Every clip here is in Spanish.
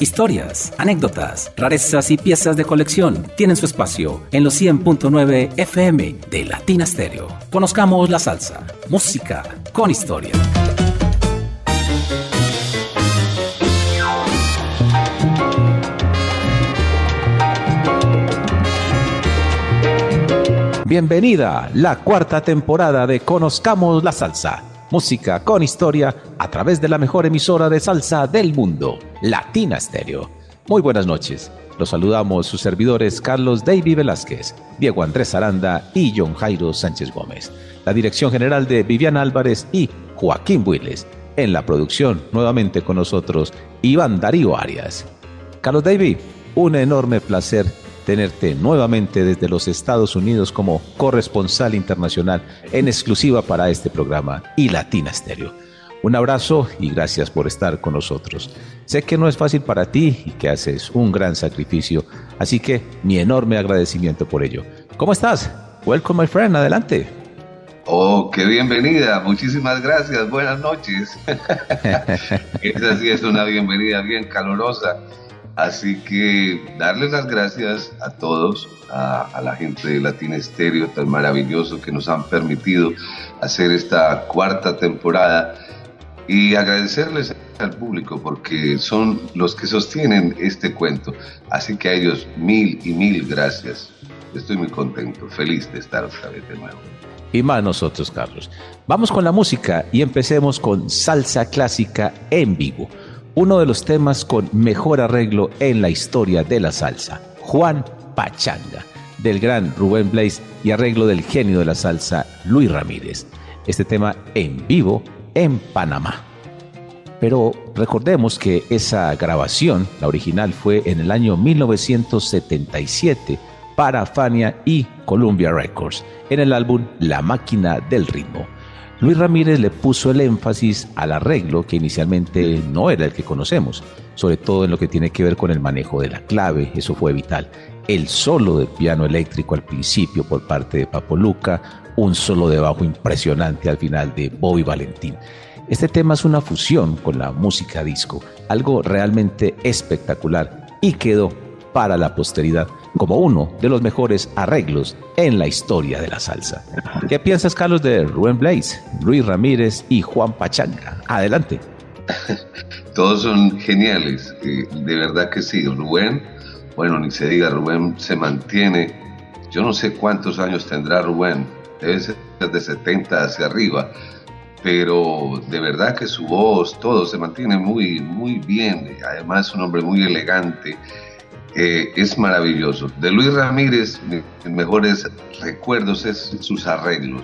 Historias, anécdotas, rarezas y piezas de colección tienen su espacio en los 100.9 FM de Latina Stereo. Conozcamos la salsa, música con historia. Bienvenida, la cuarta temporada de Conozcamos la Salsa. Música con historia a través de la mejor emisora de salsa del mundo, Latina Stereo. Muy buenas noches. Los saludamos sus servidores Carlos David Velázquez, Diego Andrés Aranda y John Jairo Sánchez Gómez. La dirección general de Viviana Álvarez y Joaquín Builes. En la producción, nuevamente con nosotros, Iván Darío Arias. Carlos David, un enorme placer tenerte nuevamente desde los Estados Unidos como corresponsal internacional en exclusiva para este programa y Latina Stereo. Un abrazo y gracias por estar con nosotros. Sé que no es fácil para ti y que haces un gran sacrificio, así que mi enorme agradecimiento por ello. ¿Cómo estás? Welcome, my friend. Adelante. Oh, qué bienvenida. Muchísimas gracias. Buenas noches. Esa sí es una bienvenida bien calurosa. Así que darles las gracias a todos, a, la gente de Latina Estéreo tan maravilloso que nos han permitido hacer esta cuarta temporada y agradecerles al público porque son los que sostienen este cuento. Así que a ellos mil y mil gracias. Estoy muy contento, feliz de estar otra vez de nuevo. Y más nosotros, Carlos. Vamos con la música y empecemos con salsa clásica en vivo uno de los temas con mejor arreglo en la historia de la salsa, Juan Pachanga, del gran Rubén Blaze y arreglo del genio de la salsa, Luis Ramírez. Este tema en vivo en Panamá. Pero recordemos que esa grabación, la original, fue en el año 1977 para Fania y Columbia Records, en el álbum La Máquina del Ritmo. Luis Ramírez le puso el énfasis al arreglo que inicialmente no era el que conocemos, sobre todo en lo que tiene que ver con el manejo de la clave, eso fue vital. El solo de piano eléctrico al principio por parte de Papo Luca, un solo de bajo impresionante al final de Bobby Valentín. Este tema es una fusión con la música disco, algo realmente espectacular y quedó para la posteridad como uno de los mejores arreglos en la historia de la salsa. ¿Qué piensas, Carlos, de Rubén Blaze, Luis Ramírez y Juan Pachanga? Adelante. Todos son geniales, eh, de verdad que sí. Rubén, bueno, ni se diga, Rubén se mantiene, yo no sé cuántos años tendrá Rubén, debe ser de 70 hacia arriba, pero de verdad que su voz, todo se mantiene muy, muy bien. Además, es un hombre muy elegante es maravilloso. De Luis Ramírez, mis mejores recuerdos es sus arreglos.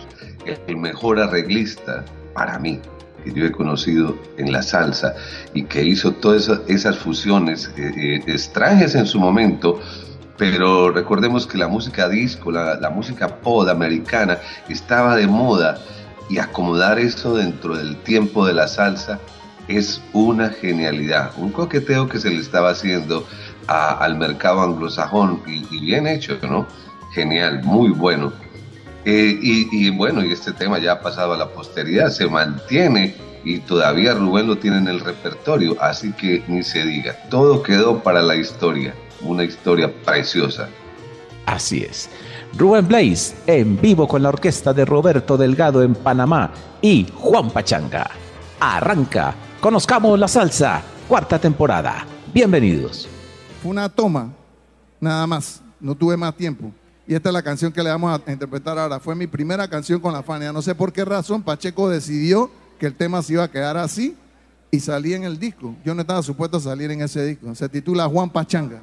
El mejor arreglista para mí que yo he conocido en la salsa y que hizo todas esas, fusiones eh, eh, extrañas en su momento, pero recordemos que la música disco, la, la música pod americana estaba de moda y acomodar eso dentro del tiempo de la salsa es una genialidad, un coqueteo que se le estaba haciendo al mercado anglosajón y, bien hecho, ¿no? Genial, muy bueno. Eh, y, bueno, y este tema ya ha pasado a la posteridad, se mantiene y todavía Rubén lo tiene en el repertorio, así que ni se diga, todo quedó para la historia, una historia preciosa. Así es. Rubén Blaze en vivo con la orquesta de Roberto Delgado en Panamá y Juan Pachanga. Arranca, conozcamos la salsa, cuarta temporada. Bienvenidos una toma, nada más. No tuve más tiempo. Y esta es la canción que le vamos a interpretar ahora. Fue mi primera canción con la Fania. No sé por qué razón Pacheco decidió que el tema se iba a quedar así y salí en el disco. Yo no estaba supuesto a salir en ese disco. Se titula Juan Pachanga.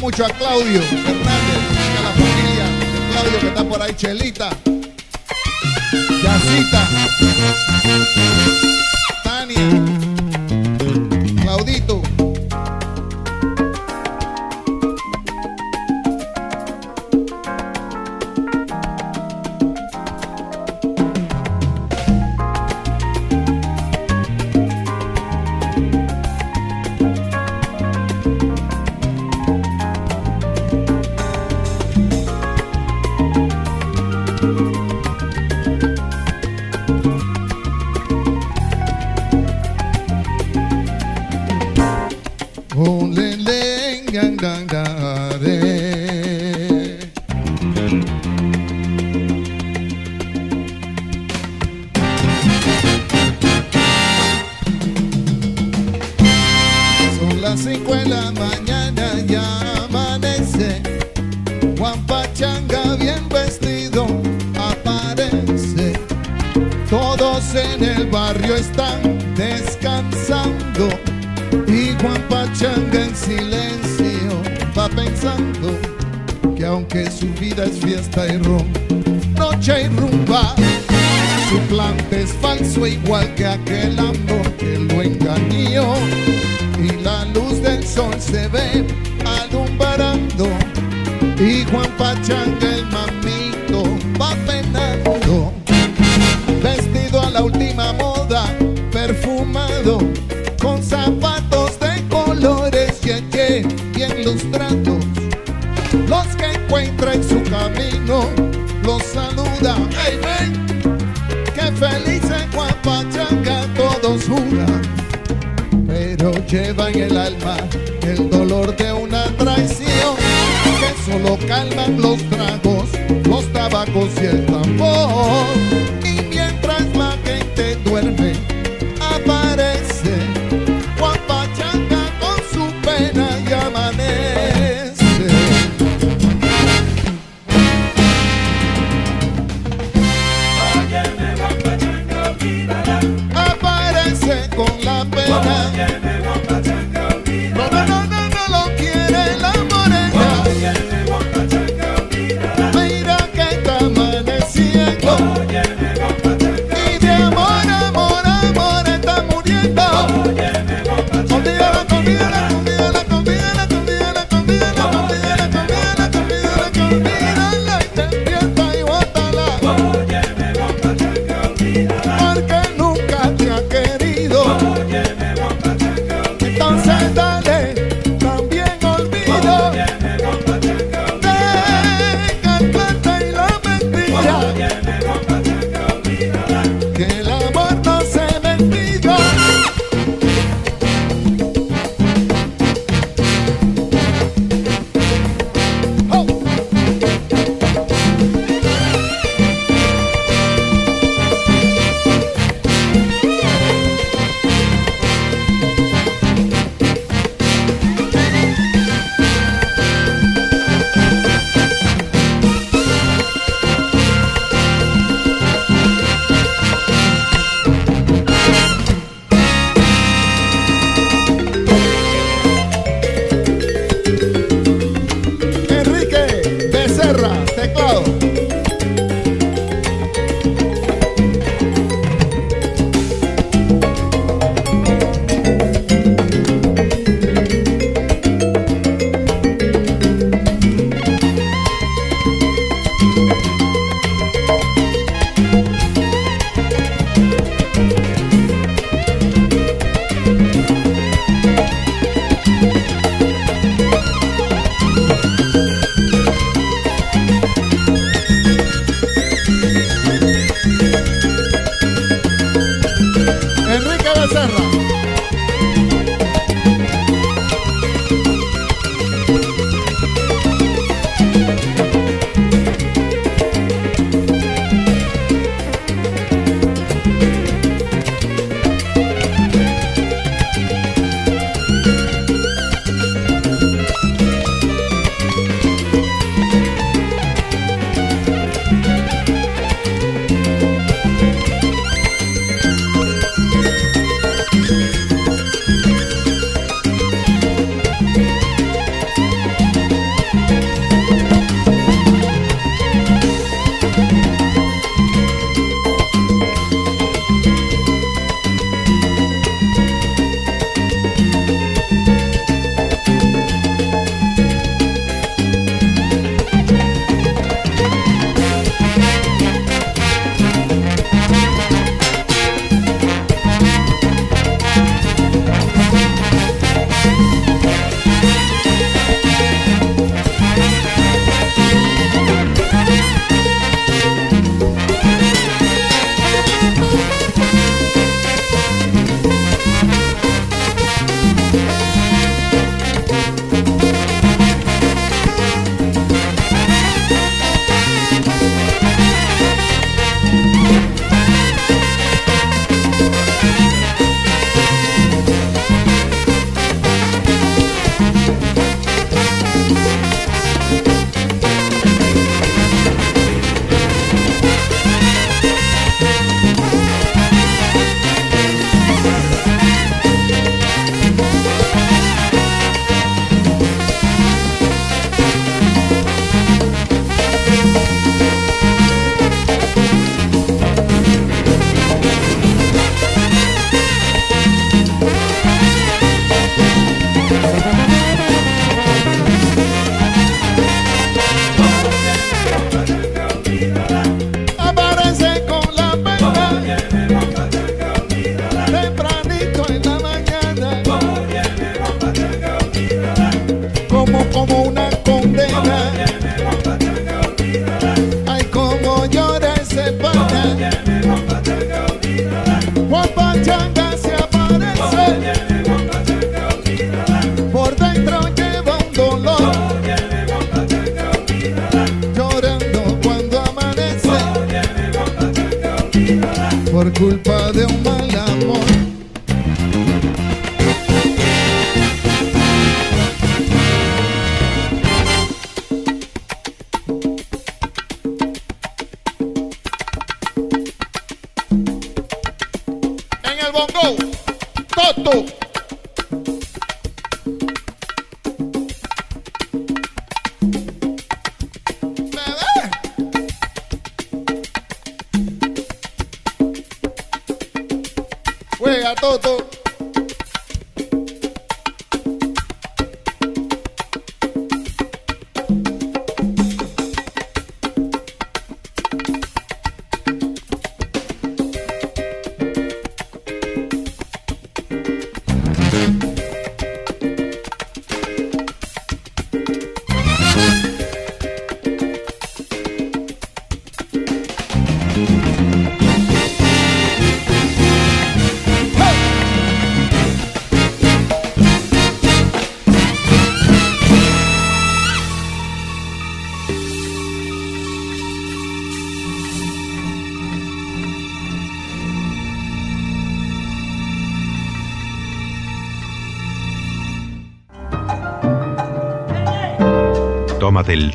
Mucho a Claudio Fernández, a la familia de Claudio que está por ahí, Chelita, Yacita, Tania,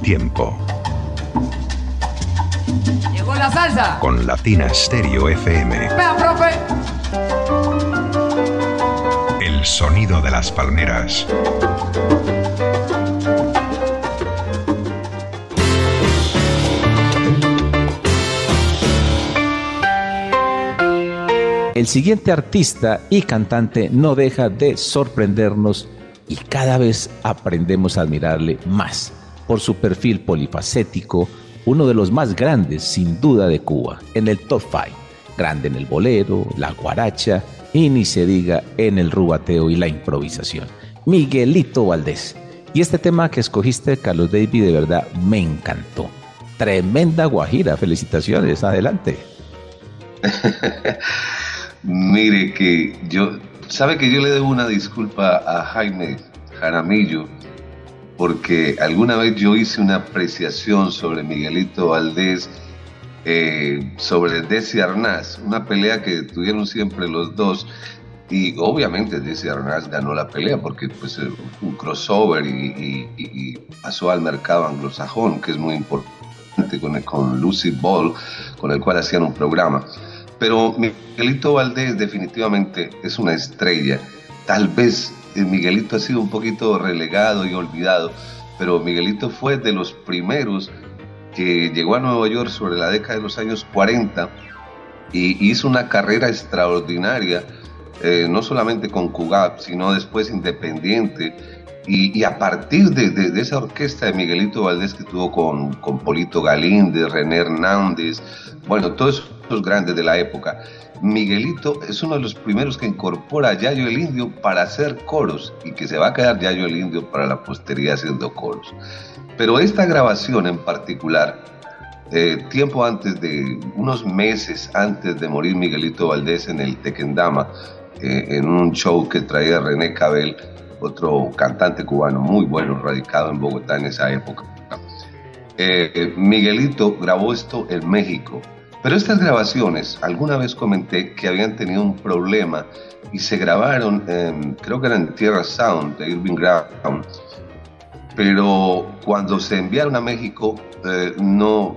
tiempo Llegó la salsa. con Latina Stereo FM. Vea, profe. El sonido de las palmeras. El siguiente artista y cantante no deja de sorprendernos y cada vez aprendemos a admirarle más por su perfil polifacético, uno de los más grandes sin duda de Cuba, en el top 5, grande en el bolero, la guaracha y ni se diga en el rubateo y la improvisación. Miguelito Valdés. Y este tema que escogiste, Carlos David, de verdad me encantó. Tremenda guajira, felicitaciones, adelante. Mire que yo, sabe que yo le debo una disculpa a Jaime Jaramillo, porque alguna vez yo hice una apreciación sobre Miguelito Valdés, eh, sobre Desi Arnaz, una pelea que tuvieron siempre los dos, y obviamente Desi Arnaz ganó la pelea porque pues, eh, un crossover y, pasó al mercado anglosajón, que es muy importante, con, con Lucy Ball, con el cual hacían un programa. Pero Miguelito Valdés definitivamente es una estrella. Tal vez Miguelito ha sido un poquito relegado y olvidado, pero Miguelito fue de los primeros que llegó a Nueva York sobre la década de los años 40 y hizo una carrera extraordinaria, eh, no solamente con Cugap, sino después independiente. Y, a partir de, esa orquesta de Miguelito Valdés que tuvo con, con Polito Galíndez, René Hernández, bueno, todos esos grandes de la época, Miguelito es uno de los primeros que incorpora a Yayo el Indio para hacer coros y que se va a quedar Yayo el Indio para la posteridad haciendo coros. Pero esta grabación en particular, eh, tiempo antes de, unos meses antes de morir Miguelito Valdés en el Tequendama, eh, en un show que traía René Cabel, otro cantante cubano muy bueno, radicado en Bogotá en esa época. Eh, eh, Miguelito grabó esto en México, pero estas grabaciones, alguna vez comenté que habían tenido un problema y se grabaron, en- creo que era en Tierra Sound de Irving Graham, pero cuando se enviaron a México, eh, no,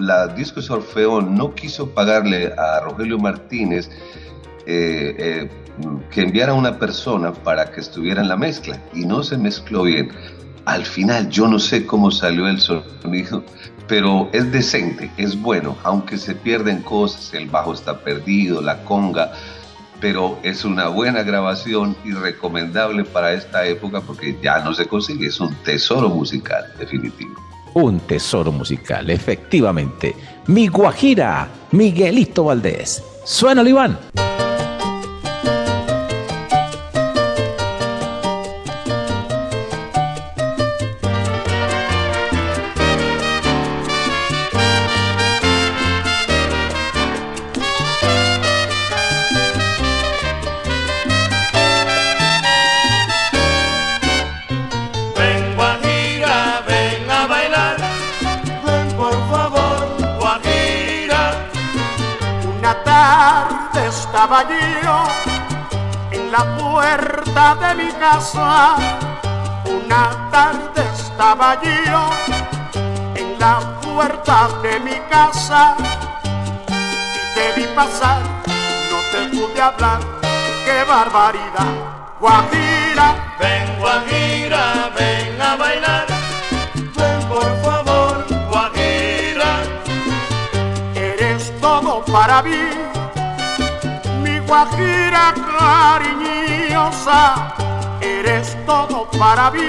la Disco Orfeón no quiso pagarle a Rogelio Martínez eh, eh, que enviara una persona para que estuviera en la mezcla y no se mezcló bien. Al final yo no sé cómo salió el sonido, pero es decente, es bueno, aunque se pierden cosas, el bajo está perdido, la conga, pero es una buena grabación y recomendable para esta época porque ya no se consigue, es un tesoro musical definitivo. Un tesoro musical, efectivamente. Mi Guajira, Miguelito Valdés. Suena, Iván. Una tarde estaba yo en la puerta de mi casa y te vi pasar, no te pude hablar, qué barbaridad. Guajira, Ven Guajira, ven a bailar. Ven por favor, Guajira. eres todo para mí, mi guajira cariñosa, eres todo para mí.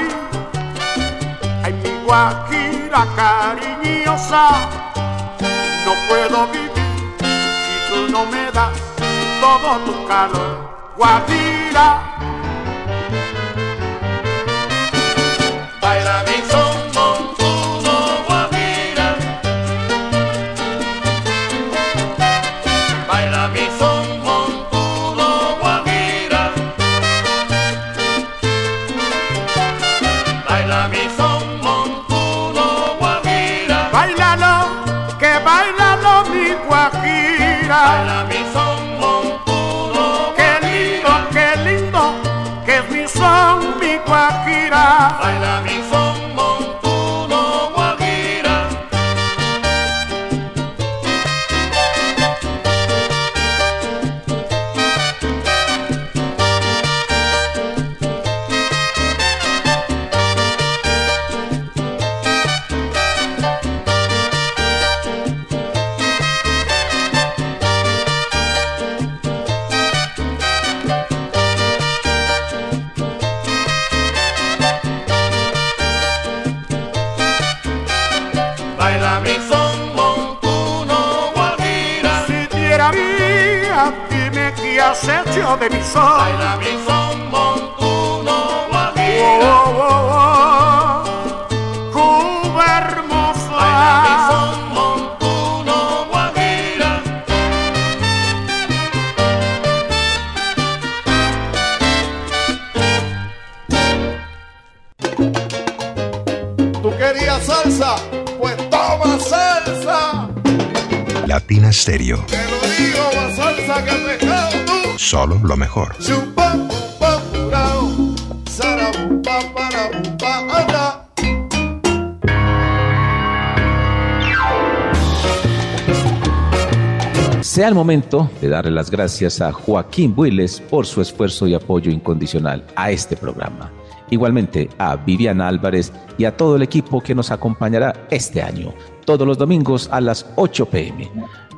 Ay, mi guajira cariñosa, no puedo vivir si tú no me das todo tu calor. Guajira, Baila mi momento de darle las gracias a Joaquín Builes por su esfuerzo y apoyo incondicional a este programa. Igualmente a Viviana Álvarez y a todo el equipo que nos acompañará este año, todos los domingos a las 8 pm.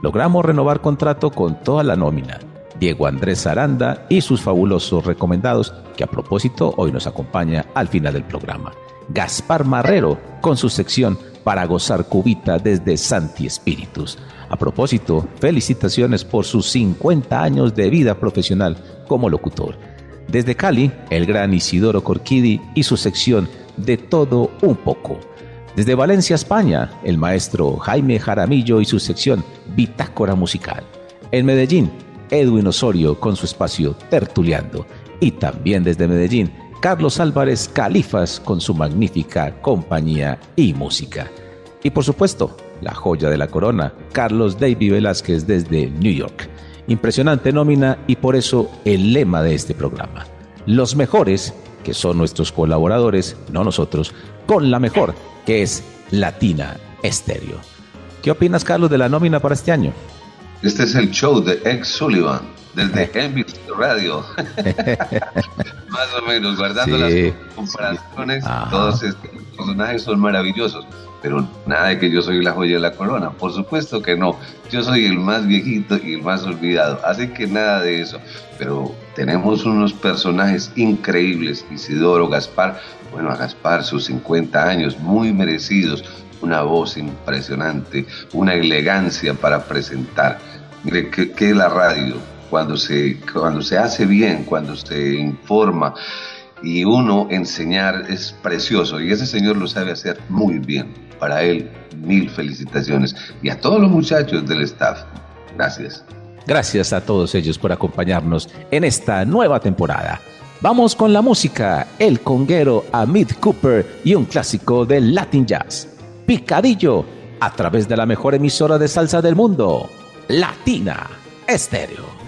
Logramos renovar contrato con toda la nómina. Diego Andrés Aranda y sus fabulosos recomendados, que a propósito hoy nos acompaña al final del programa. Gaspar Marrero con su sección para gozar cubita desde Santi Espíritus. A propósito, felicitaciones por sus 50 años de vida profesional como locutor. Desde Cali, el gran Isidoro Corquidi y su sección de todo un poco. Desde Valencia, España, el maestro Jaime Jaramillo y su sección Bitácora Musical. En Medellín, Edwin Osorio con su espacio Tertuleando. Y también desde Medellín, Carlos Álvarez Califas con su magnífica compañía y música. Y por supuesto, la joya de la corona, Carlos David Velázquez desde New York. Impresionante nómina y por eso el lema de este programa. Los mejores, que son nuestros colaboradores, no nosotros, con la mejor, que es Latina Estéreo. ¿Qué opinas, Carlos, de la nómina para este año? Este es el show de Ex Sullivan, desde Envy Radio. Más o menos, guardando Sí. las comparaciones, Ajá. todos estos personajes son maravillosos. Pero nada de que yo soy la joya de la corona. Por supuesto que no. Yo soy el más viejito y el más olvidado. Así que nada de eso. Pero tenemos unos personajes increíbles. Isidoro, Gaspar. Bueno, a Gaspar sus 50 años, muy merecidos. Una voz impresionante, una elegancia para presentar. Mire, ¿qué, qué es la radio? Cuando se, cuando se hace bien, cuando se informa y uno enseñar es precioso y ese señor lo sabe hacer muy bien. Para él, mil felicitaciones y a todos los muchachos del staff. Gracias. Gracias a todos ellos por acompañarnos en esta nueva temporada. Vamos con la música, el conguero Amit Cooper y un clásico del Latin Jazz. Picadillo, a través de la mejor emisora de salsa del mundo, Latina Estéreo.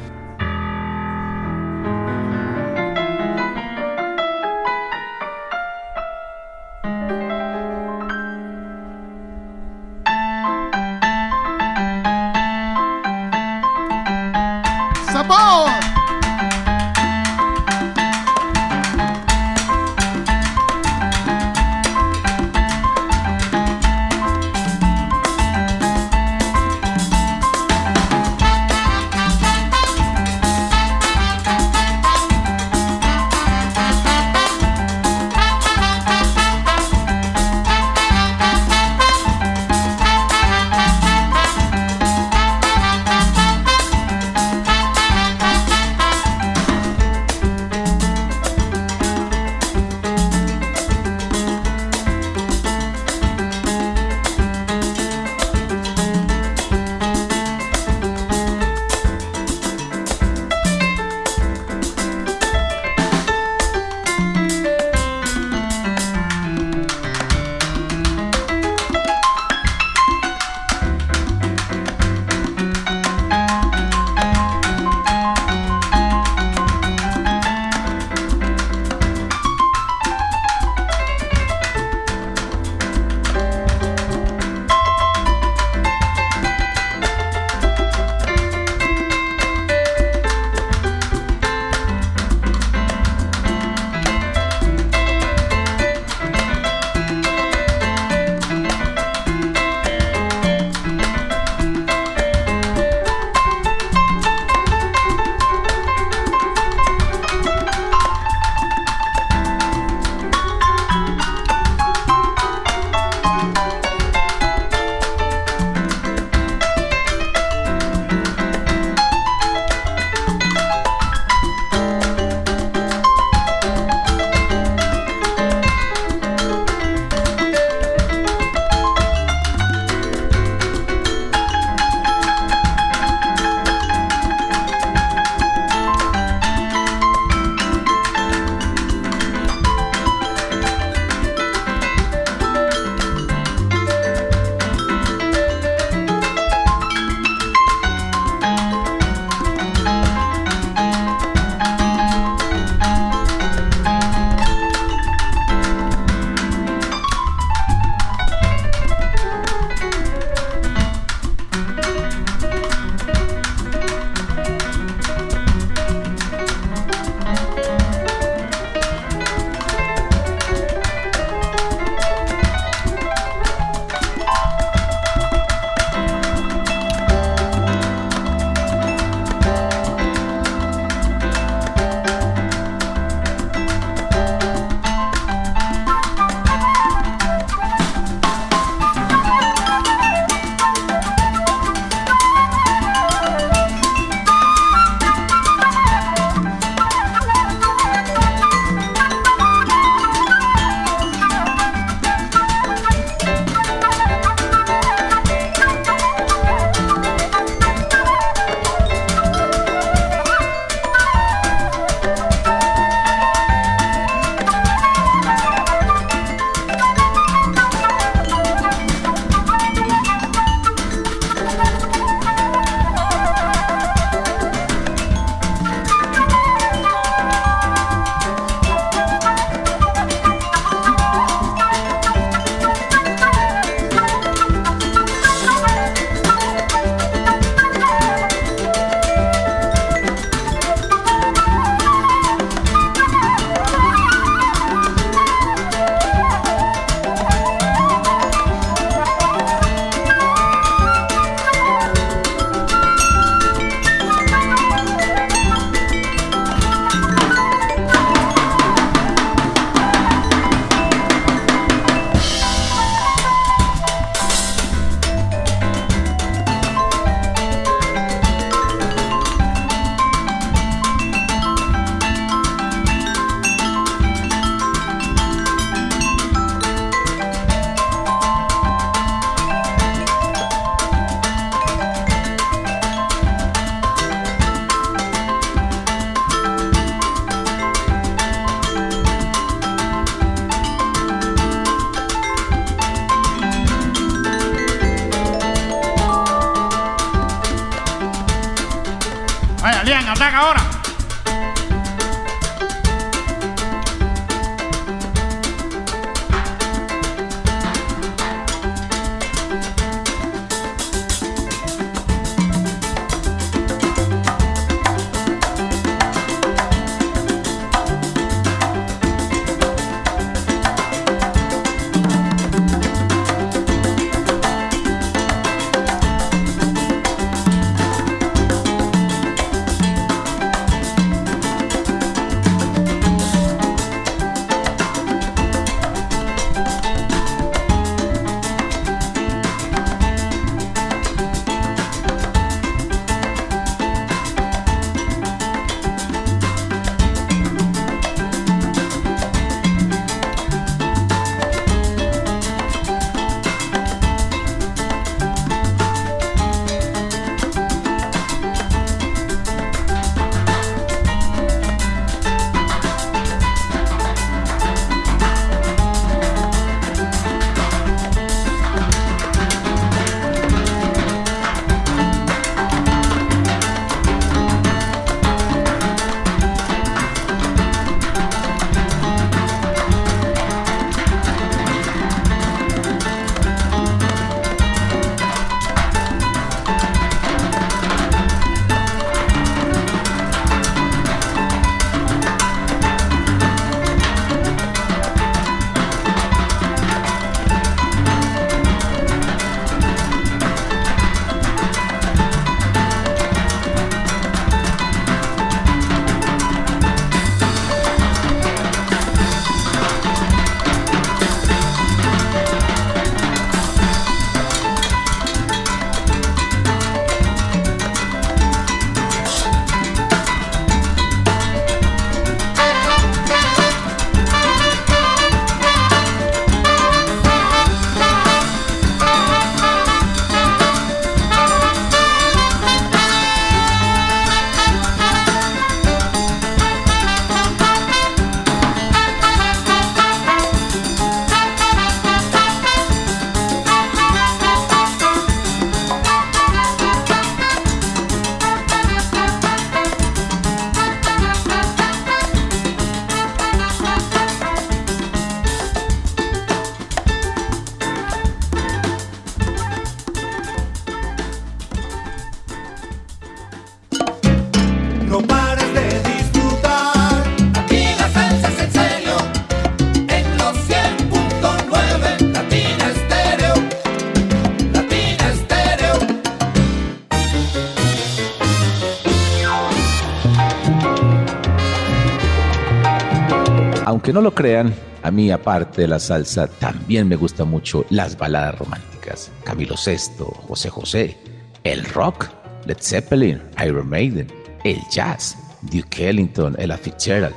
Aunque no lo crean, a mí aparte de la salsa también me gustan mucho las baladas románticas. Camilo VI, José José, el rock, Led Zeppelin, Iron Maiden, el jazz, Duke Ellington, Ella Fitzgerald,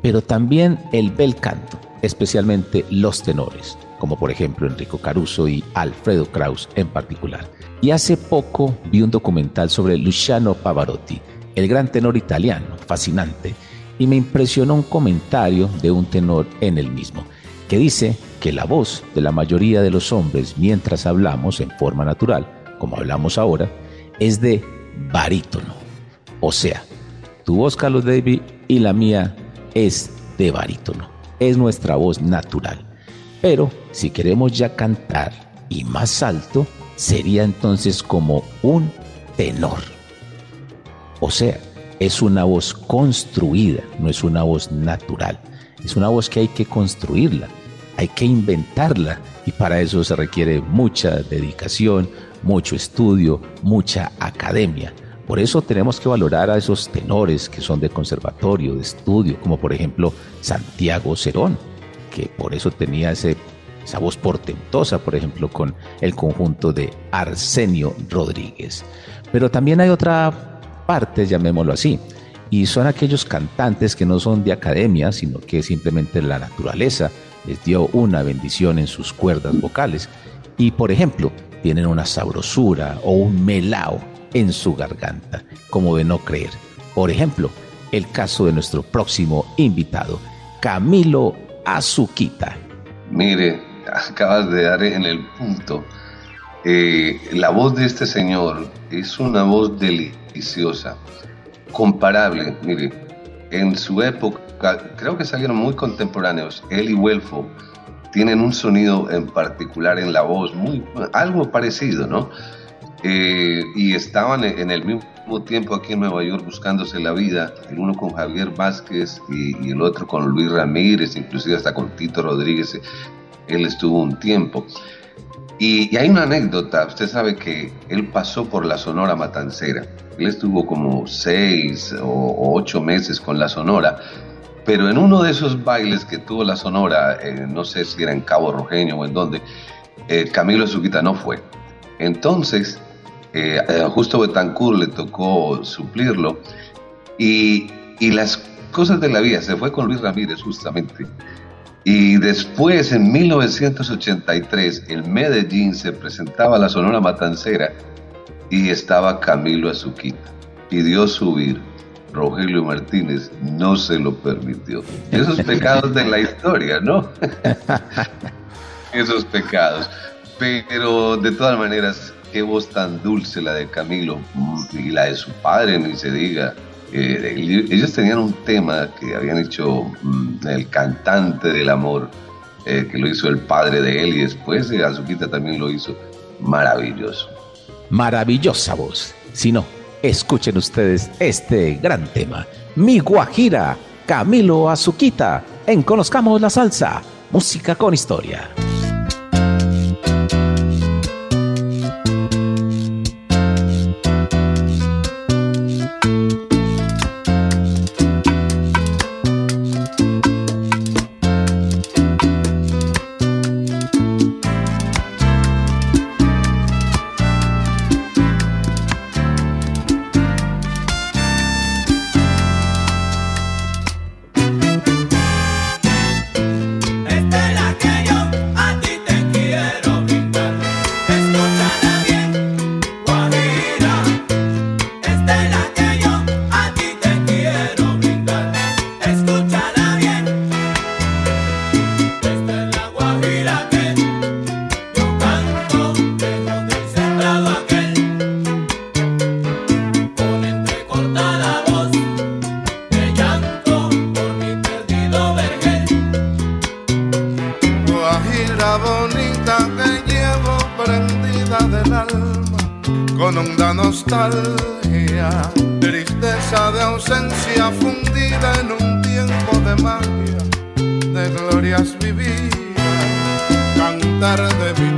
pero también el bel canto, especialmente los tenores, como por ejemplo Enrico Caruso y Alfredo Kraus en particular. Y hace poco vi un documental sobre Luciano Pavarotti, el gran tenor italiano, fascinante, y me impresionó un comentario de un tenor en el mismo, que dice que la voz de la mayoría de los hombres mientras hablamos en forma natural, como hablamos ahora, es de barítono. O sea, tu voz, Carlos David, y la mía es de barítono. Es nuestra voz natural. Pero si queremos ya cantar y más alto, sería entonces como un tenor. O sea, es una voz construida, no es una voz natural. Es una voz que hay que construirla, hay que inventarla y para eso se requiere mucha dedicación, mucho estudio, mucha academia. Por eso tenemos que valorar a esos tenores que son de conservatorio, de estudio, como por ejemplo Santiago Cerón, que por eso tenía ese, esa voz portentosa, por ejemplo, con el conjunto de Arsenio Rodríguez. Pero también hay otra parte, llamémoslo así, y son aquellos cantantes que no son de academia, sino que simplemente la naturaleza les dio una bendición en sus cuerdas vocales. Y por ejemplo, tienen una sabrosura o un melao en su garganta, como de no creer. Por ejemplo, el caso de nuestro próximo invitado, Camilo Azuquita. Mire, acabas de dar en el punto. Eh, la voz de este señor es una voz deliciosa. comparable. Mire, en su época, creo que salieron muy contemporáneos. Él y Huelfo tienen un sonido en particular en la voz, muy, algo parecido, ¿no? Eh, y estaban en el mismo tiempo aquí en Nueva York buscándose la vida, el uno con Javier Vázquez y, el otro con Luis Ramírez, inclusive hasta con Tito Rodríguez, él estuvo un tiempo. Y, hay una anécdota, usted sabe que él pasó por la Sonora Matancera, él estuvo como seis o ocho meses con la Sonora, pero en uno de esos bailes que tuvo la Sonora, eh, no sé si era en Cabo Rojeño o en dónde, eh, Camilo Zuquita no fue. Entonces, eh, justo Betancourt le tocó suplirlo y, y las cosas de la vida, se fue con Luis Ramírez justamente. Y después, en 1983, en Medellín se presentaba la Sonora Matancera y estaba Camilo Azuquita. Pidió subir Rogelio Martínez no se lo permitió. Esos pecados de la historia, ¿no? Esos pecados. Pero de todas maneras, qué voz tan dulce la de Camilo y la de su padre, ni se diga. Eh, ellos tenían un tema que habían hecho mm, el cantante del amor, eh, que lo hizo el padre de él y después de Azuquita también lo hizo maravilloso. Maravillosa voz. Si no, Escuchen ustedes este gran tema. Mi Guajira, Camilo Azuquita, en Conozcamos la Salsa, música con historia. andar, anda,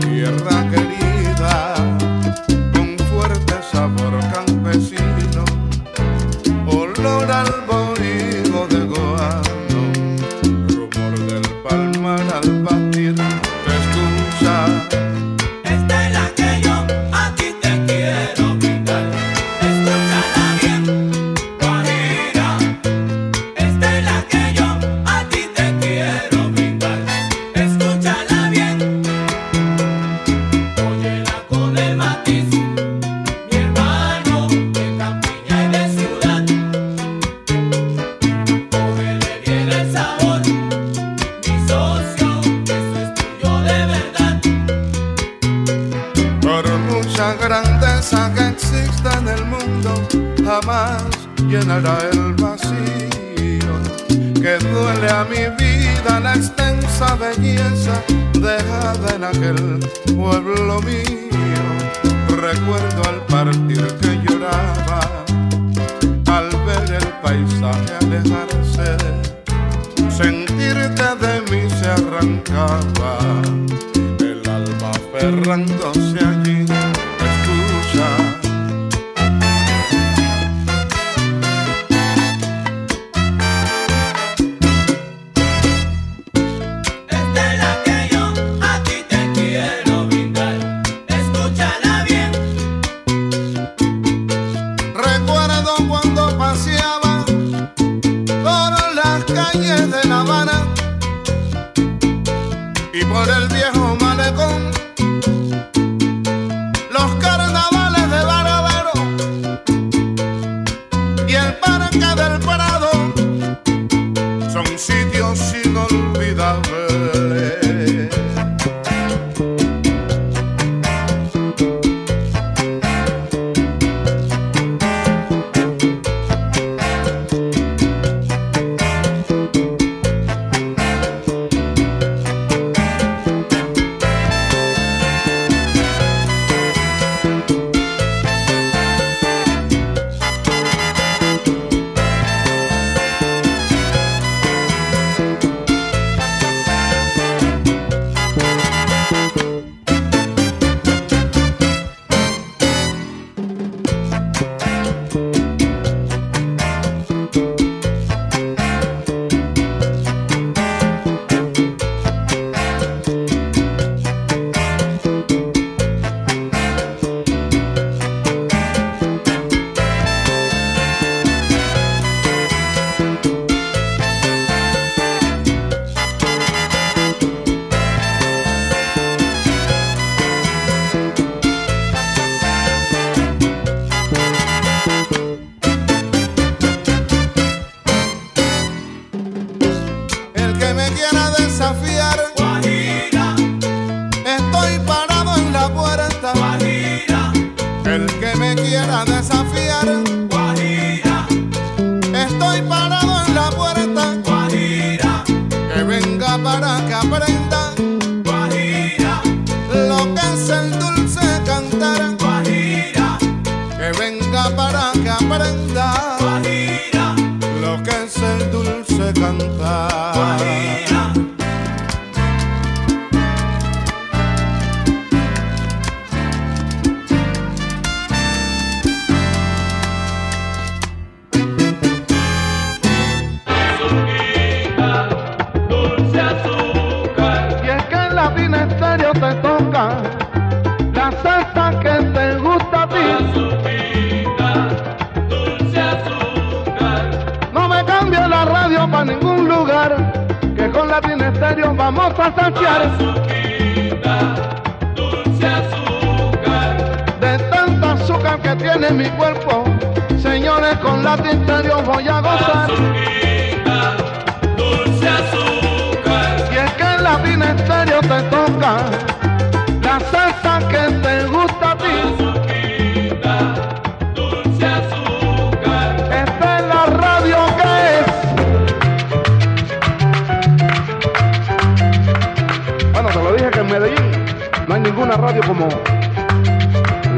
radio como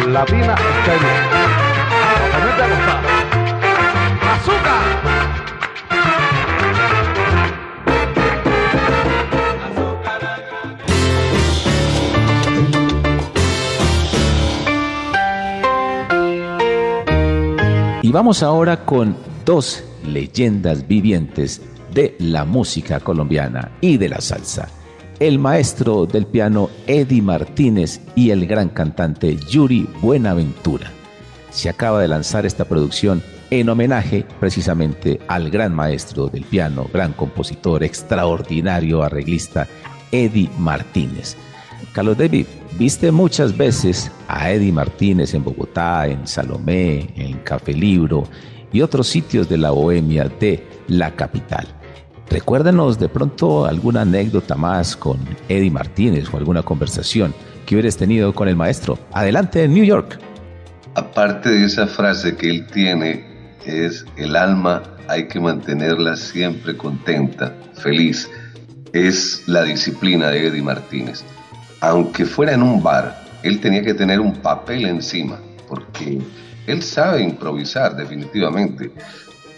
Latina Estéreo. Ponete a gozar. ¡Azúcar! Y vamos ahora con dos leyendas vivientes de la música colombiana y de la salsa. El maestro del piano Eddie Martínez y el gran cantante Yuri Buenaventura. Se acaba de lanzar esta producción en homenaje precisamente al gran maestro del piano, gran compositor, extraordinario arreglista Eddie Martínez. Carlos David, viste muchas veces a Eddie Martínez en Bogotá, en Salomé, en Café Libro y otros sitios de la bohemia de la capital. Recuérdanos de pronto alguna anécdota más con Eddie Martínez o alguna conversación que hubieras tenido con el maestro. Adelante New York. Aparte de esa frase que él tiene, es el alma hay que mantenerla siempre contenta, feliz. Es la disciplina de Eddie Martínez. Aunque fuera en un bar, él tenía que tener un papel encima, porque él sabe improvisar definitivamente.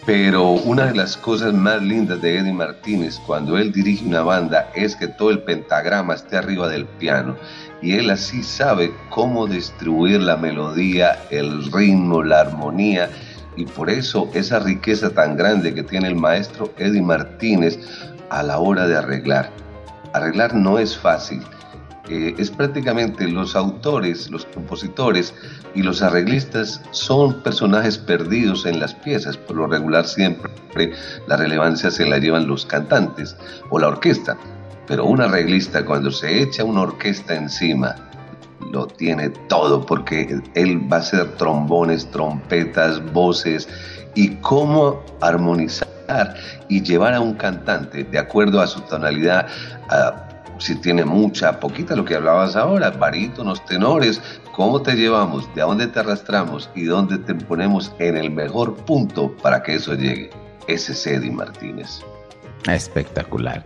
Pero una de las cosas más lindas de Eddie Martínez cuando él dirige una banda es que todo el pentagrama esté arriba del piano y él así sabe cómo distribuir la melodía, el ritmo, la armonía y por eso esa riqueza tan grande que tiene el maestro Eddie Martínez a la hora de arreglar. Arreglar no es fácil. Es prácticamente los autores, los compositores y los arreglistas son personajes perdidos en las piezas. Por lo regular siempre la relevancia se la llevan los cantantes o la orquesta. Pero un arreglista cuando se echa una orquesta encima lo tiene todo porque él va a hacer trombones, trompetas, voces y cómo armonizar y llevar a un cantante de acuerdo a su tonalidad, si tiene mucha, poquita, lo que hablabas ahora, barítonos, tenores, cómo te llevamos, de dónde te arrastramos y dónde te ponemos en el mejor punto para que eso llegue. Ese es Eddie Martínez. Espectacular.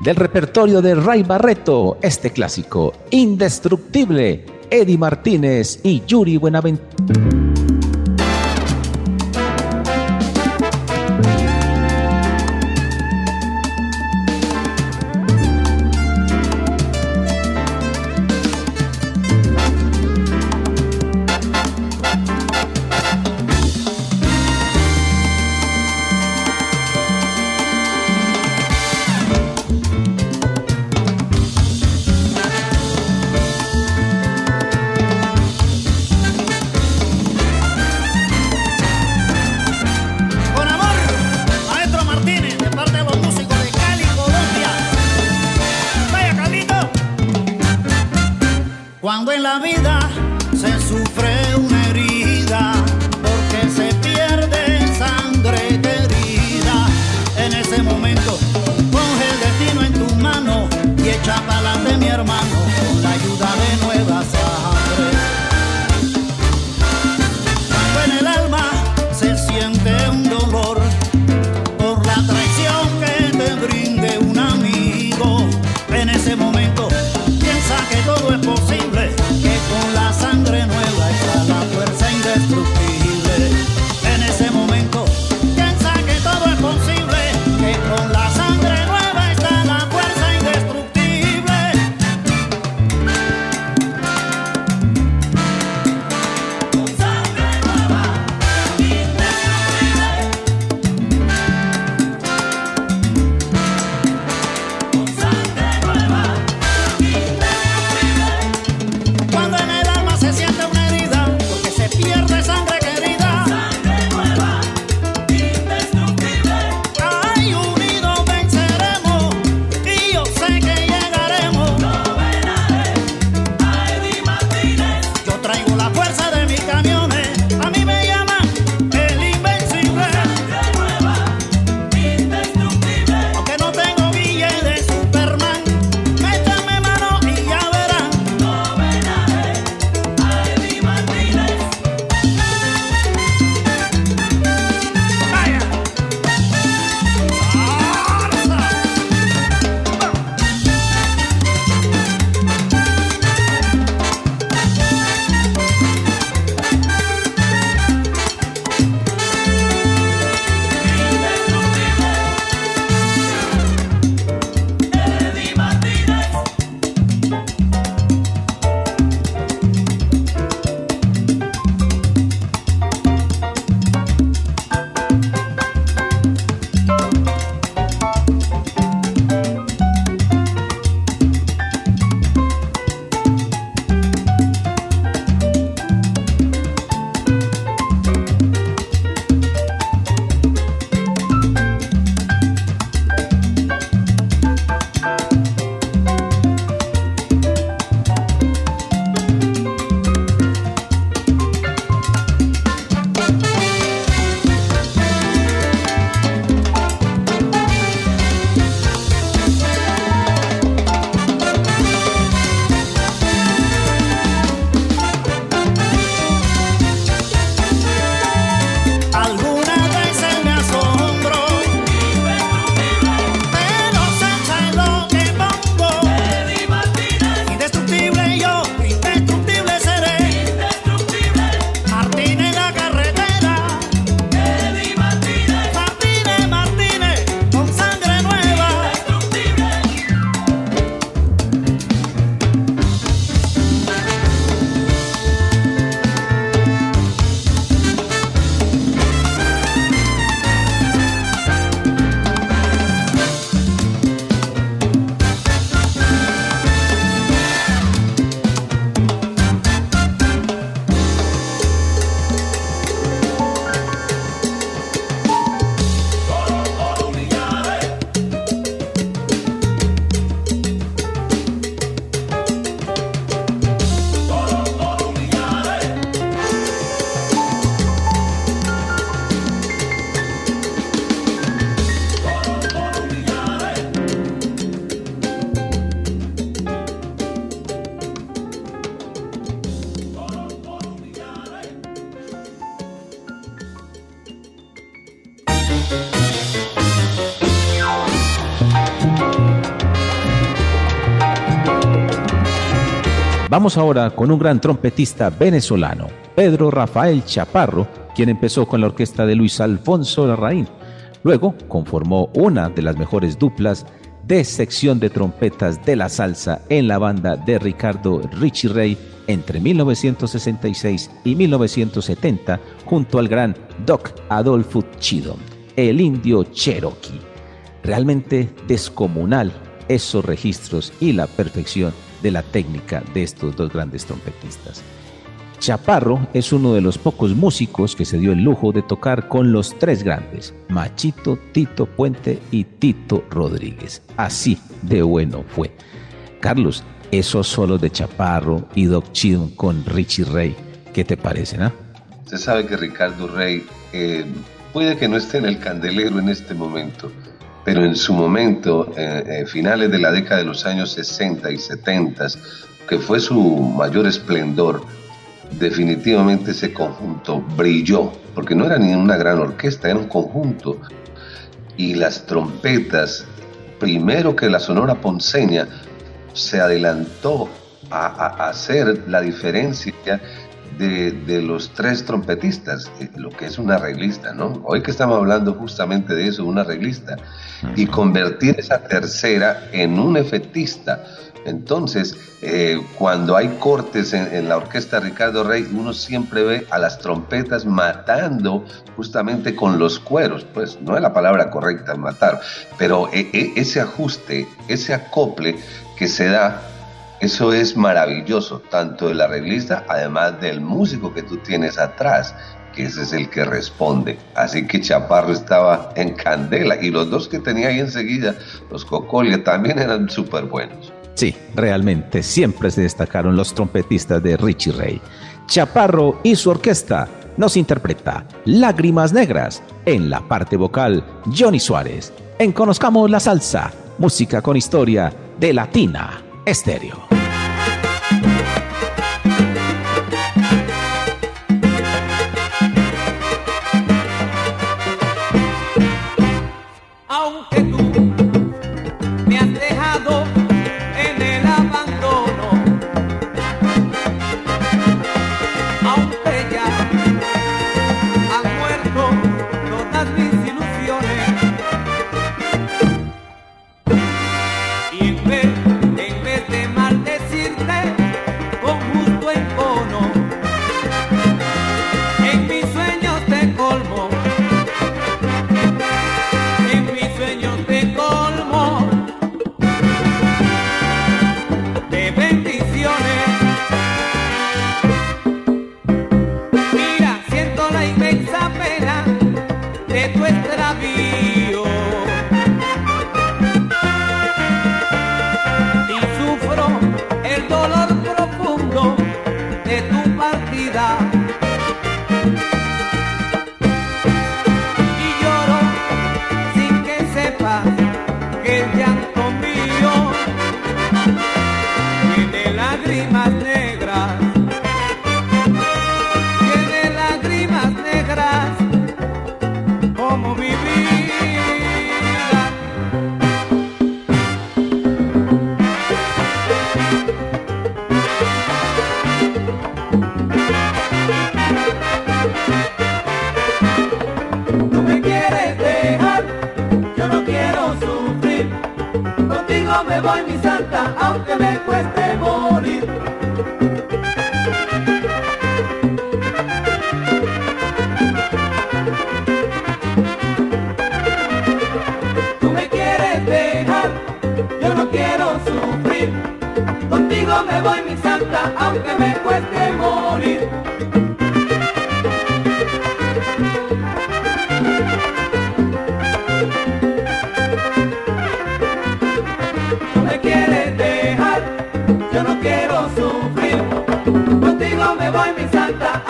Del repertorio de Ray Barreto, este clásico, indestructible, Eddie Martínez y Yuri Buenaventura. Vamos ahora con un gran trompetista venezolano, Pedro Rafael Chaparro, quien empezó con la orquesta de Luis Alfonso Larraín. Luego conformó una de las mejores duplas de sección de trompetas de la salsa en la banda de Ricardo Richie Ray entre 1966 y 1970 junto al gran Doc Adolfo Chidon, el indio Cherokee. Realmente descomunal esos registros y la perfección de la técnica de estos dos grandes trompetistas. Chaparro es uno de los pocos músicos que se dio el lujo de tocar con los tres grandes, Machito, Tito Puente y Tito Rodríguez. Así de bueno fue. Carlos, esos solos de Chaparro y Doc Chidon con Richie Ray, ¿qué te parecen? Ah? Usted sabe que Ricardo Rey eh, puede que no esté en el candelero en este momento, pero en su momento, eh, eh, finales de la década de los años 60 y 70, que fue su mayor esplendor, definitivamente ese conjunto brilló, porque no era ni una gran orquesta, era un conjunto. Y las trompetas primero que la Sonora Ponceña se adelantó a, hacer la diferencia de, los tres trompetistas, eh, lo que es un arreglista, ¿no? Hoy que estamos hablando justamente de eso, un arreglista, y convertir esa tercera en un efectista. Entonces, eh, cuando hay cortes en, la orquesta Ricardo Rey, uno siempre ve a las trompetas matando justamente con los cueros, pues no es la palabra correcta matar, pero eh, ese ajuste, ese acople que se da eso es maravilloso, tanto del arreglista, además del músico que tú tienes atrás, que ese es el que responde. Así que Chaparro estaba en candela y los dos que tenía ahí enseguida, los Cocolia, también eran súper buenos. Sí, realmente siempre se destacaron los trompetistas de Richie Ray. Chaparro y su orquesta nos interpreta Lágrimas Negras en la parte vocal Johnny Suárez. En Conozcamos la Salsa, música con historia de Latina Estéreo. aunque me cueste morir. Tú me quieres dejar, yo no quiero sufrir. Contigo me voy mi santa, aunque me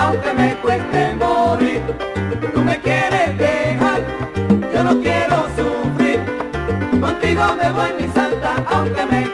aunque me cueste morir. Tú me quieres dejar, yo no quiero sufrir. Contigo me voy mi santa, aunque me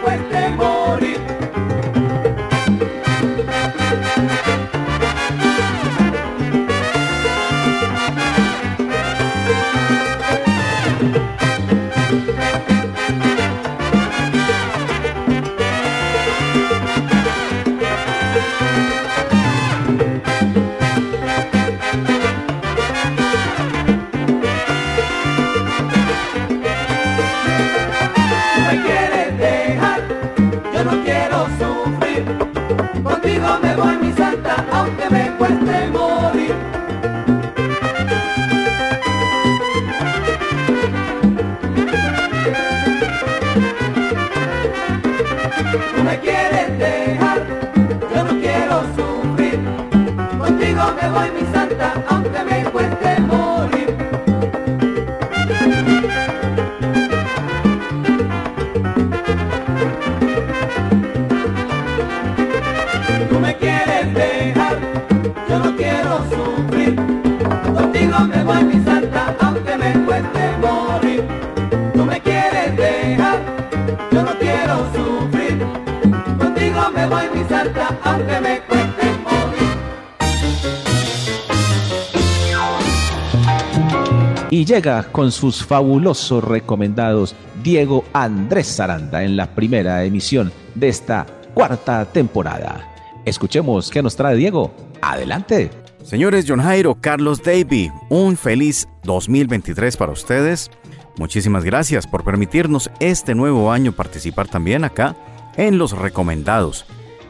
llega con sus fabulosos recomendados Diego Andrés Saranda en la primera emisión de esta cuarta temporada. Escuchemos qué nos trae Diego. Adelante. Señores John Jairo, Carlos Davy, un feliz 2023 para ustedes. Muchísimas gracias por permitirnos este nuevo año participar también acá en los recomendados.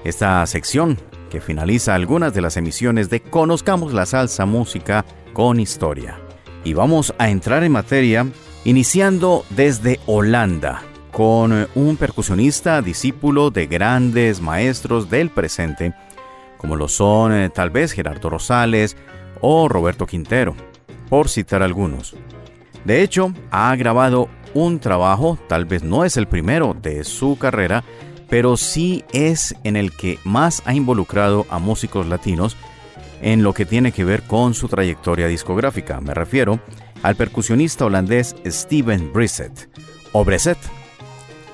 Esta sección que finaliza algunas de las emisiones de Conozcamos la salsa música con historia. Y vamos a entrar en materia iniciando desde Holanda con un percusionista discípulo de grandes maestros del presente como lo son eh, tal vez Gerardo Rosales o Roberto Quintero, por citar algunos. De hecho, ha grabado un trabajo, tal vez no es el primero de su carrera, pero sí es en el que más ha involucrado a músicos latinos en lo que tiene que ver con su trayectoria discográfica. Me refiero al percusionista holandés Steven Brissett, o Brissett.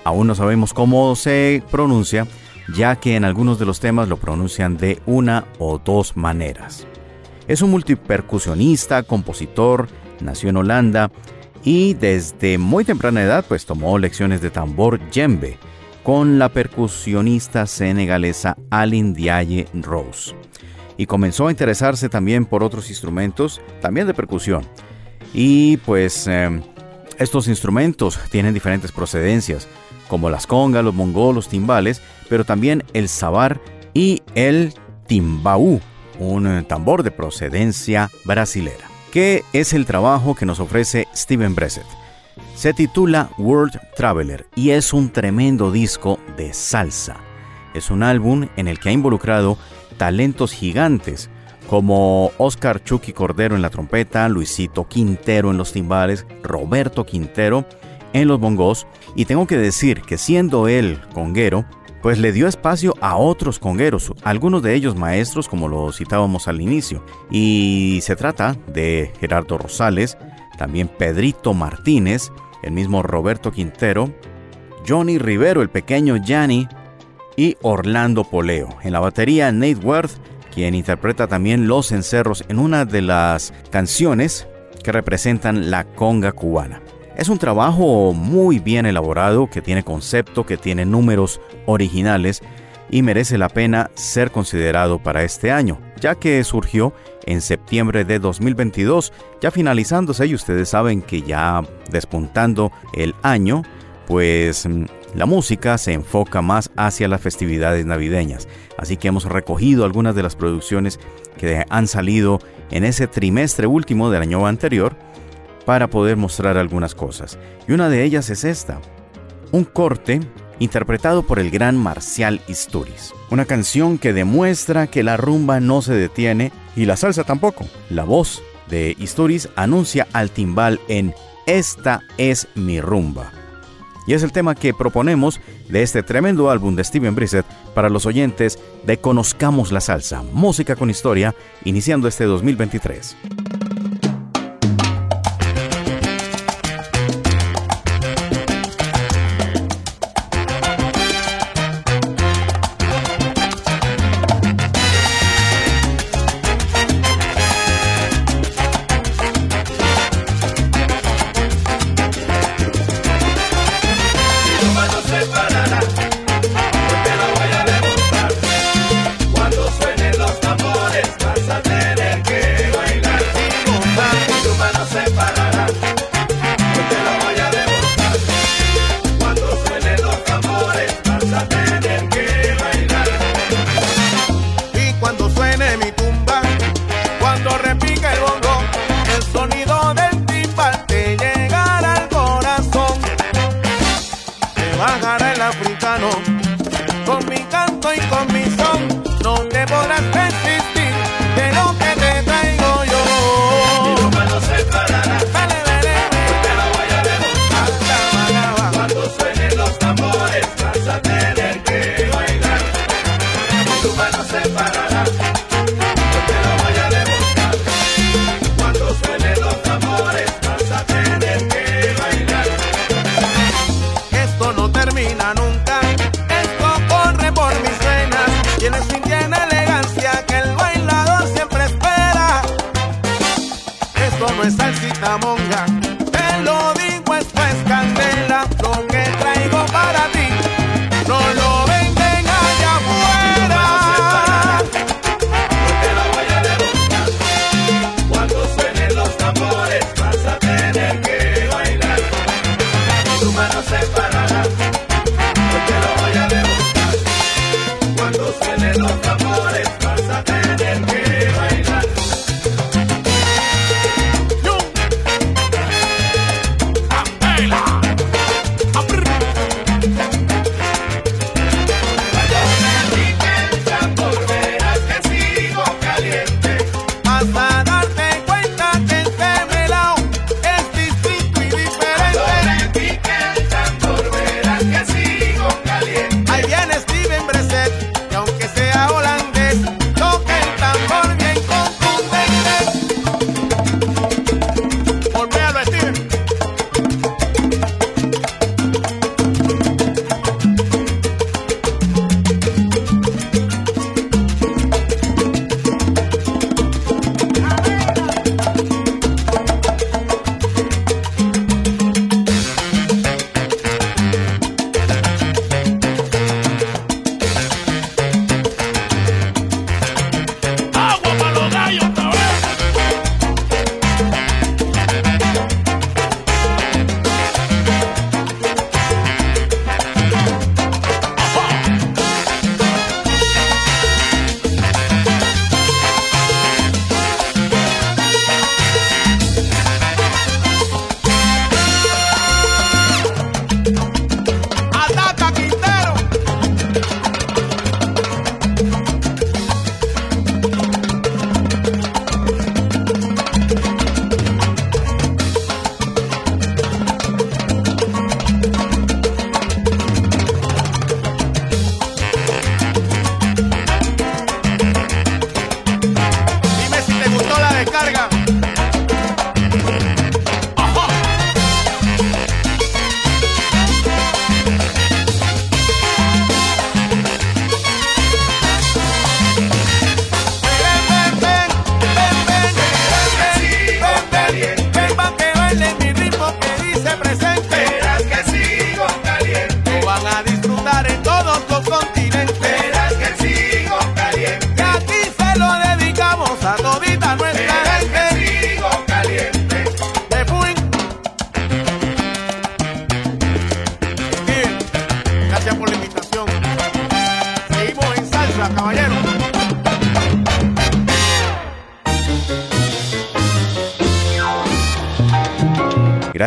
Aún no sabemos cómo se pronuncia, ya que en algunos de los temas lo pronuncian de una o dos maneras. Es un multipercusionista, compositor, nació en Holanda y desde muy temprana edad pues tomó lecciones de tambor djembe con la percusionista senegalesa Aline Diaye Rose. Y comenzó a interesarse también por otros instrumentos, también de percusión. Y pues em, estos instrumentos tienen diferentes procedencias, como las congas, los mongos, los timbales, pero también el sabar y el timbaú, un eh, tambor de procedencia brasilera. ¿Qué es el trabajo que nos ofrece Steven Bressett? Se titula World Traveler y es un tremendo disco de salsa. Es un álbum en el que ha involucrado talentos gigantes como Oscar Chucky Cordero en la trompeta, Luisito Quintero en los timbales, Roberto Quintero en los bongos, y tengo que decir que siendo él conguero, pues le dio espacio a otros congueros, algunos de ellos maestros como lo citábamos al inicio. Y se trata de Gerardo Rosales, también Pedrito Martínez, el mismo Roberto Quintero, Johnny Rivero, el pequeño Gianni, y Orlando Poleo. En la batería Nate Worth, quien interpreta también Los Encerros en una de las canciones que representan la conga cubana. Es un trabajo muy bien elaborado, que tiene concepto, que tiene números originales y merece la pena ser considerado para este año, ya que surgió en septiembre de 2022, ya finalizándose y ustedes saben que ya despuntando el año, pues mm, la música se enfoca más hacia las festividades navideñas. Así que hemos recogido algunas de las producciones que han salido en ese trimestre último del año anterior para poder mostrar algunas cosas. Y una de ellas es esta, un corte interpretado por el gran Marcial Isturiz. Una canción que demuestra que la rumba no se detiene y la salsa tampoco. La voz de Isturiz anuncia al timbal en Esta es mi rumba. Y es el tema que proponemos de este tremendo álbum de Steven Brissett para los oyentes de Conozcamos la Salsa, música con historia, iniciando este 2023.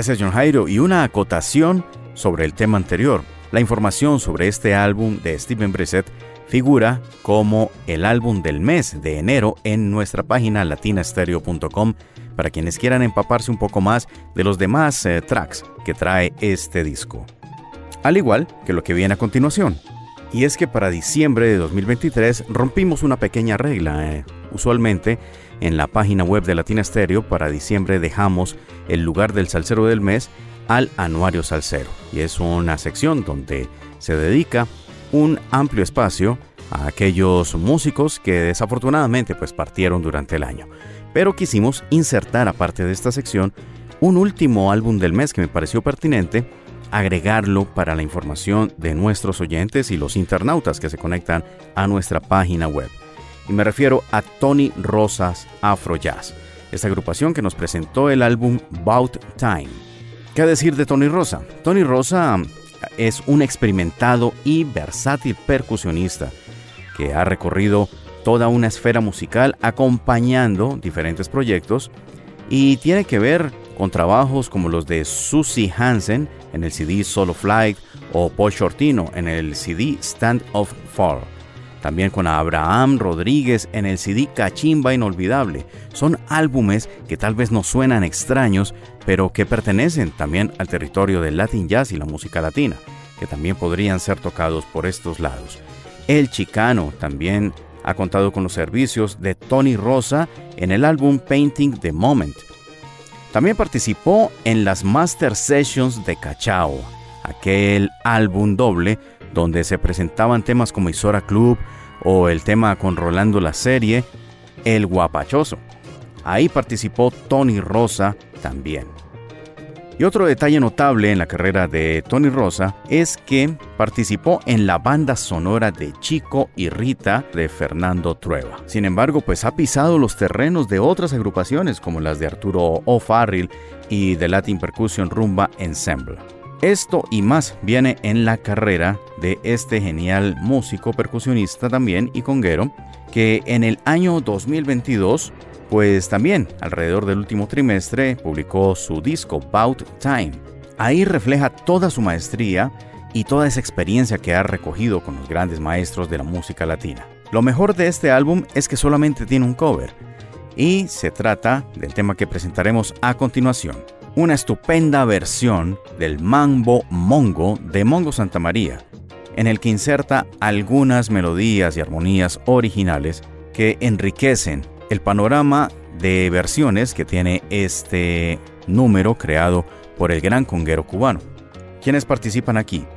Gracias, John Jairo. Y una acotación sobre el tema anterior. La información sobre este álbum de Steven Brissett figura como el álbum del mes de enero en nuestra página latinastereo.com para quienes quieran empaparse un poco más de los demás eh, tracks que trae este disco. Al igual que lo que viene a continuación. Y es que para diciembre de 2023 rompimos una pequeña regla. Eh. Usualmente en la página web de Latina Stereo para diciembre dejamos el lugar del salsero del mes al Anuario Salsero. Y es una sección donde se dedica un amplio espacio a aquellos músicos que desafortunadamente pues partieron durante el año. Pero quisimos insertar aparte de esta sección un último álbum del mes que me pareció pertinente agregarlo para la información de nuestros oyentes y los internautas que se conectan a nuestra página web. Y me refiero a Tony Rosas Afro Jazz, esta agrupación que nos presentó el álbum Bout Time. ¿Qué decir de Tony Rosa? Tony Rosa es un experimentado y versátil percusionista que ha recorrido toda una esfera musical acompañando diferentes proyectos y tiene que ver con trabajos como los de Susie Hansen en el CD Solo Flight o Paul Shortino en el CD Stand of Fall. También con Abraham Rodríguez en el CD Cachimba Inolvidable. Son álbumes que tal vez nos suenan extraños, pero que pertenecen también al territorio del Latin Jazz y la música latina, que también podrían ser tocados por estos lados. El Chicano también ha contado con los servicios de Tony Rosa en el álbum Painting the Moment. También participó en las Master Sessions de Cachao, aquel álbum doble donde se presentaban temas como Isora Club o el tema con Rolando la serie, El Guapachoso. Ahí participó Tony Rosa también. Y otro detalle notable en la carrera de Tony Rosa es que participó en la banda sonora de Chico y Rita de Fernando Trueba. Sin embargo, pues ha pisado los terrenos de otras agrupaciones como las de Arturo O'Farrill y de Latin Percussion Rumba Ensemble. Esto y más viene en la carrera de este genial músico percusionista también y conguero, que en el año 2022, pues también alrededor del último trimestre, publicó su disco Bout Time. Ahí refleja toda su maestría y toda esa experiencia que ha recogido con los grandes maestros de la música latina. Lo mejor de este álbum es que solamente tiene un cover, y se trata del tema que presentaremos a continuación una estupenda versión del Mambo Mongo de Mongo Santa María, en el que inserta algunas melodías y armonías originales que enriquecen el panorama de versiones que tiene este número creado por el gran conguero cubano. ¿Quiénes participan aquí?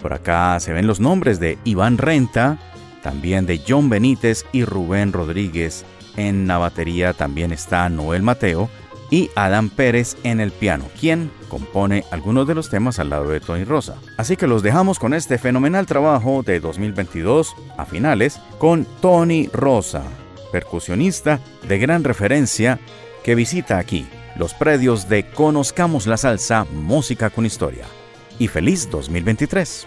Por acá se ven los nombres de Iván Renta, también de John Benítez y Rubén Rodríguez. En la batería también está Noel Mateo, y Adán Pérez en el piano, quien compone algunos de los temas al lado de Tony Rosa. Así que los dejamos con este fenomenal trabajo de 2022 a finales con Tony Rosa, percusionista de gran referencia que visita aquí los predios de Conozcamos la Salsa, Música con Historia. Y feliz 2023.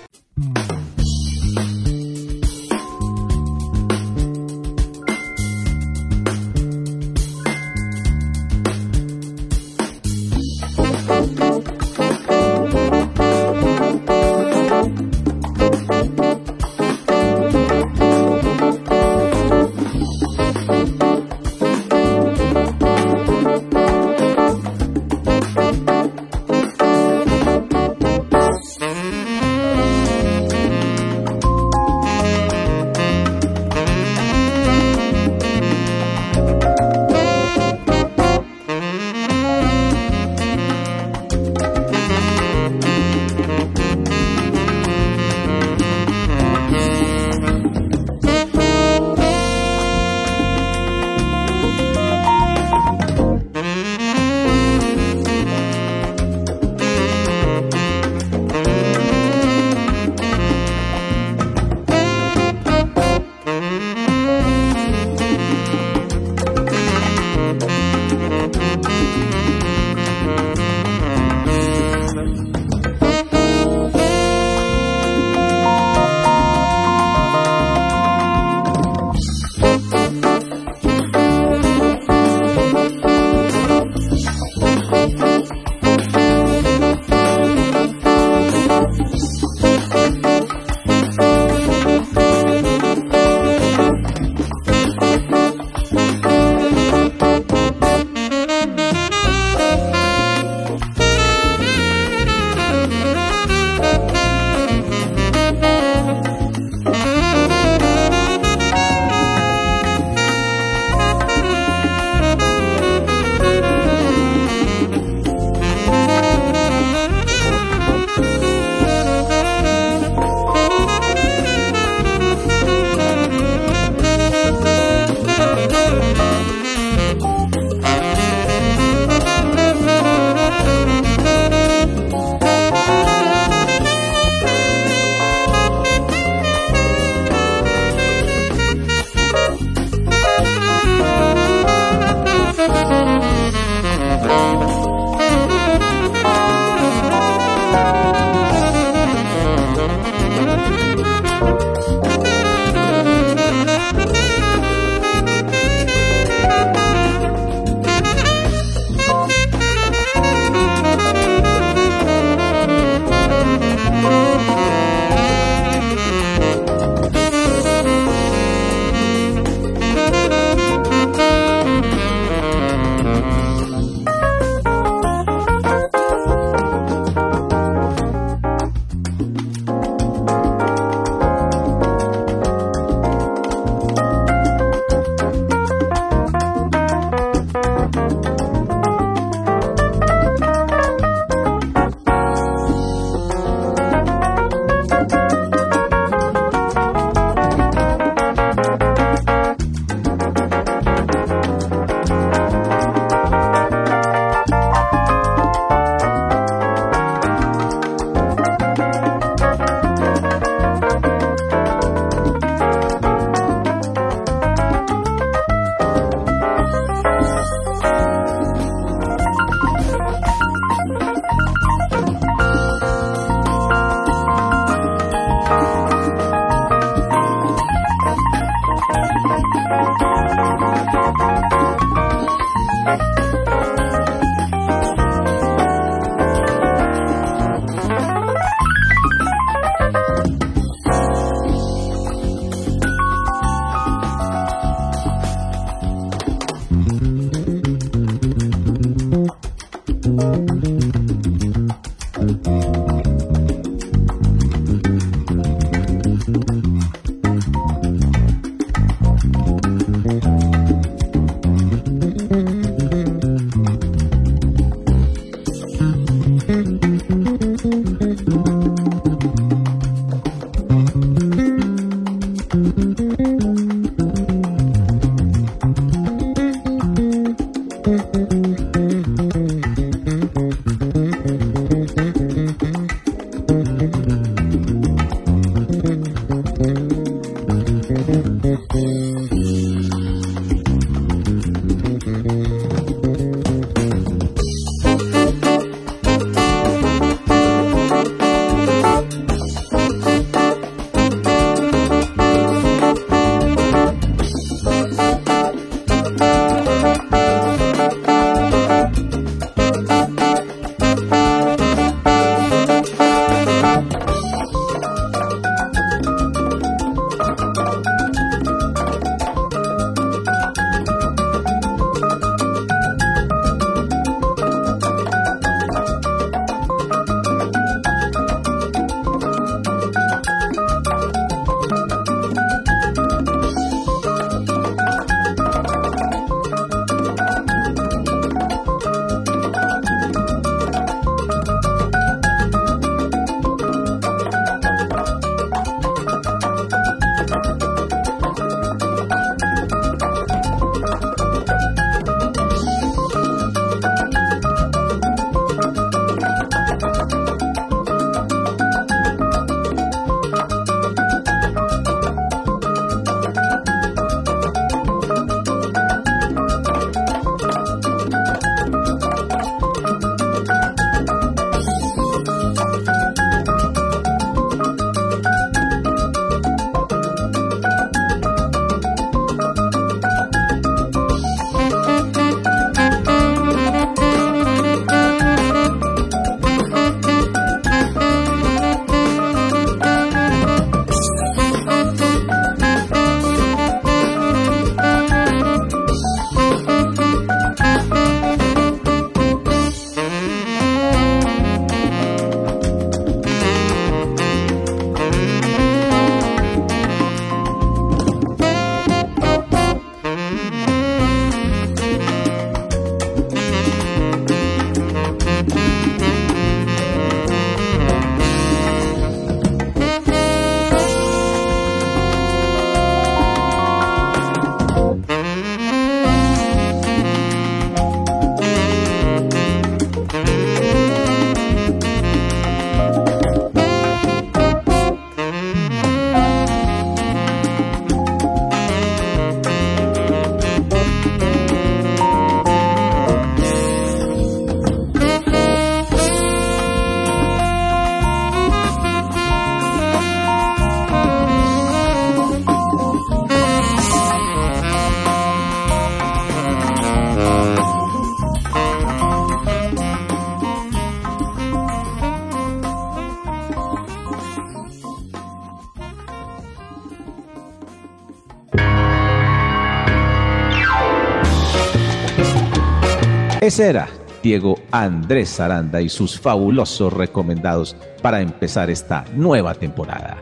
Ese era Diego Andrés Aranda y sus fabulosos recomendados para empezar esta nueva temporada.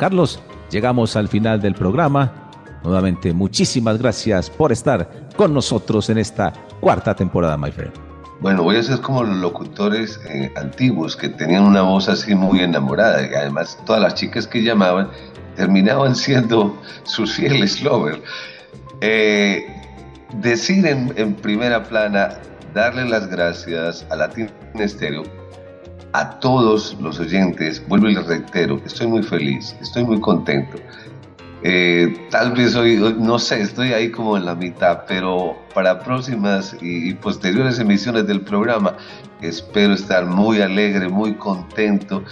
Carlos, llegamos al final del programa. Nuevamente, muchísimas gracias por estar con nosotros en esta cuarta temporada, my friend. Bueno, voy a ser como los locutores eh, antiguos que tenían una voz así muy enamorada y además todas las chicas que llamaban terminaban siendo sus fieles lovers. Eh, decir en, primera plana, darle las gracias a Latin Estéreo, a todos los oyentes, vuelvo y les reitero, estoy muy feliz, estoy muy contento. Eh, tal vez hoy, no sé, estoy ahí como en la mitad, pero para próximas y, posteriores emisiones del programa espero estar muy alegre, muy contento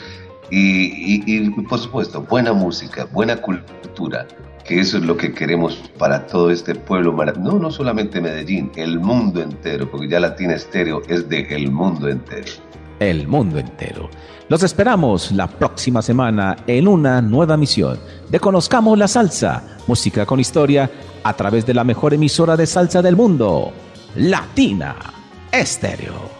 y, por supuesto, buena música, buena cultura, que eso es lo que queremos para todo este pueblo, no, no solamente Medellín, el mundo entero, porque ya Latina Estéreo es de el mundo entero. El mundo entero. Los esperamos la próxima semana en una nueva misión de Conozcamos la Salsa, música con historia, a través de la mejor emisora de salsa del mundo, Latina Estéreo.